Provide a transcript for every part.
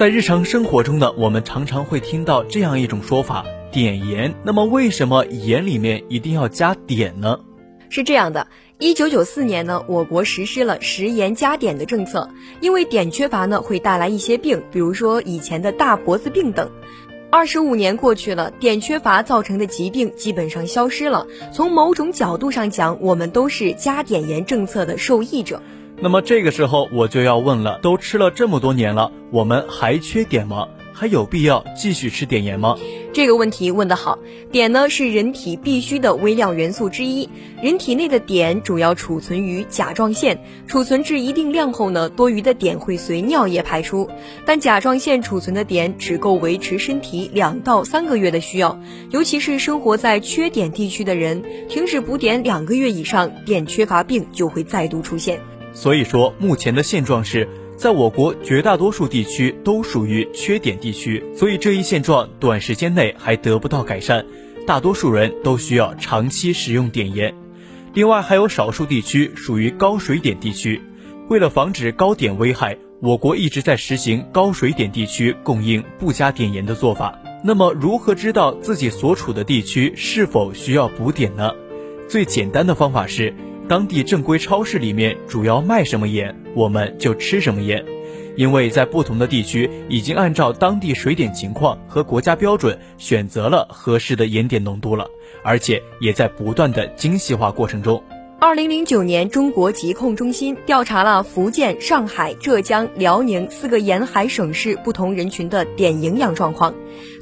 在日常生活中呢，我们常常会听到这样一种说法：碘盐。那么，为什么盐里面一定要加碘呢？是这样的，一九九四年呢，我国实施了食盐加碘的政策。因为碘缺乏呢，会带来一些病，比如说以前的大脖子病等。二十五年过去了，碘缺乏造成的疾病基本上消失了。从某种角度上讲，我们都是加碘盐政策的受益者。那么这个时候我就要问了，都吃了这么多年了，我们还缺碘吗？还有必要继续吃碘盐吗？这个问题问得好。碘呢是人体必需的微量元素之一，人体内的碘主要储存于甲状腺，储存至一定量后呢，多余的碘会随尿液排出。但甲状腺储存的碘只够维持身体两到三个月的需要，尤其是生活在缺碘地区的人，停止补碘两个月以上，碘缺乏病就会再度出现。所以说，目前的现状是，在我国绝大多数地区都属于缺碘地区，所以这一现状短时间内还得不到改善，大多数人都需要长期食用碘盐。另外，还有少数地区属于高水碘地区，为了防止高碘危害，我国一直在实行高水碘地区供应不加碘盐的做法。那么，如何知道自己所处的地区是否需要补碘呢？最简单的方法是。当地正规超市里面主要卖什么盐，我们就吃什么盐，因为在不同的地区已经按照当地水碘情况和国家标准选择了合适的盐碘浓度了，而且也在不断的精细化过程中。二零零九年，中国疾控中心调查了福建、上海、浙江、辽宁四个沿海省市不同人群的碘营养状况，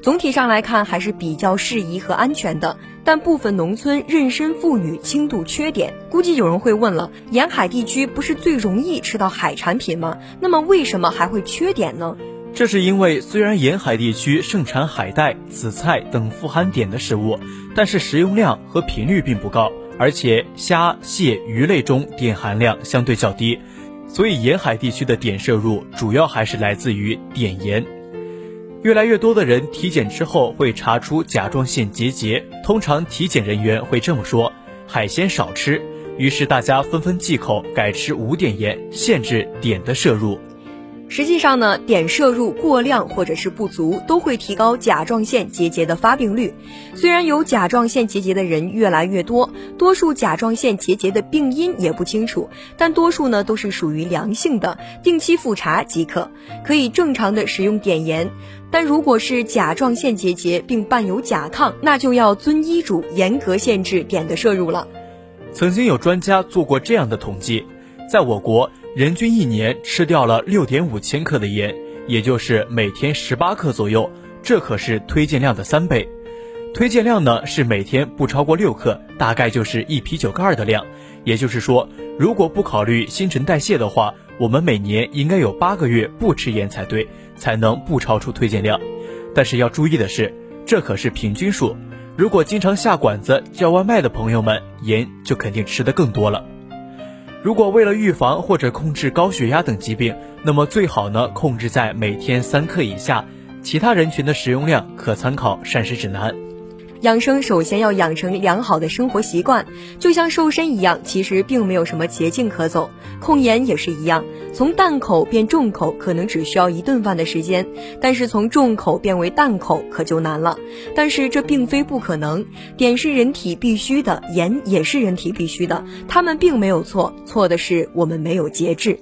总体上来看还是比较适宜和安全的。但部分农村妊娠妇女轻度缺碘。估计有人会问了，沿海地区不是最容易吃到海产品吗？那么为什么还会缺碘呢？这是因为虽然沿海地区盛产海带、紫菜等富含碘的食物，但是食用量和频率并不高。而且虾、蟹、鱼类中碘含量相对较低，所以沿海地区的碘摄入主要还是来自于碘盐。越来越多的人体检之后会查出甲状腺结节，通常体检人员会这么说：海鲜少吃。于是大家纷纷忌口，改吃无碘盐，限制碘的摄入。实际上呢，碘摄入过量或者是不足，都会提高甲状腺结节的发病率。虽然有甲状腺结节的人越来越多，多数甲状腺结节的病因也不清楚，但多数呢都是属于良性的，定期复查即可，可以正常的使用碘盐。但如果是甲状腺结节并伴有甲亢，那就要遵医嘱严格限制碘的摄入了。曾经有专家做过这样的统计，在我国。人均一年吃掉了六点五千克的盐，也就是每天十八克左右，这可是推荐量的三倍。推荐量呢是每天不超过六克，大概就是一啤酒盖的量。也就是说，如果不考虑新陈代谢的话，我们每年应该有八个月不吃盐才对，才能不超出推荐量。但是要注意的是，这可是平均数。如果经常下馆子叫外卖的朋友们，盐就肯定吃的更多了。如果为了预防或者控制高血压等疾病，那么最好呢控制在每天三克以下。其他人群的食用量可参考膳食指南。养生首先要养成良好的生活习惯，就像瘦身一样，其实并没有什么捷径可走。控盐也是一样，从淡口变重口可能只需要一顿饭的时间，但是从重口变为淡口可就难了。但是这并非不可能，碘是人体必须的，盐也是人体必须的，它们并没有错，错的是我们没有节制。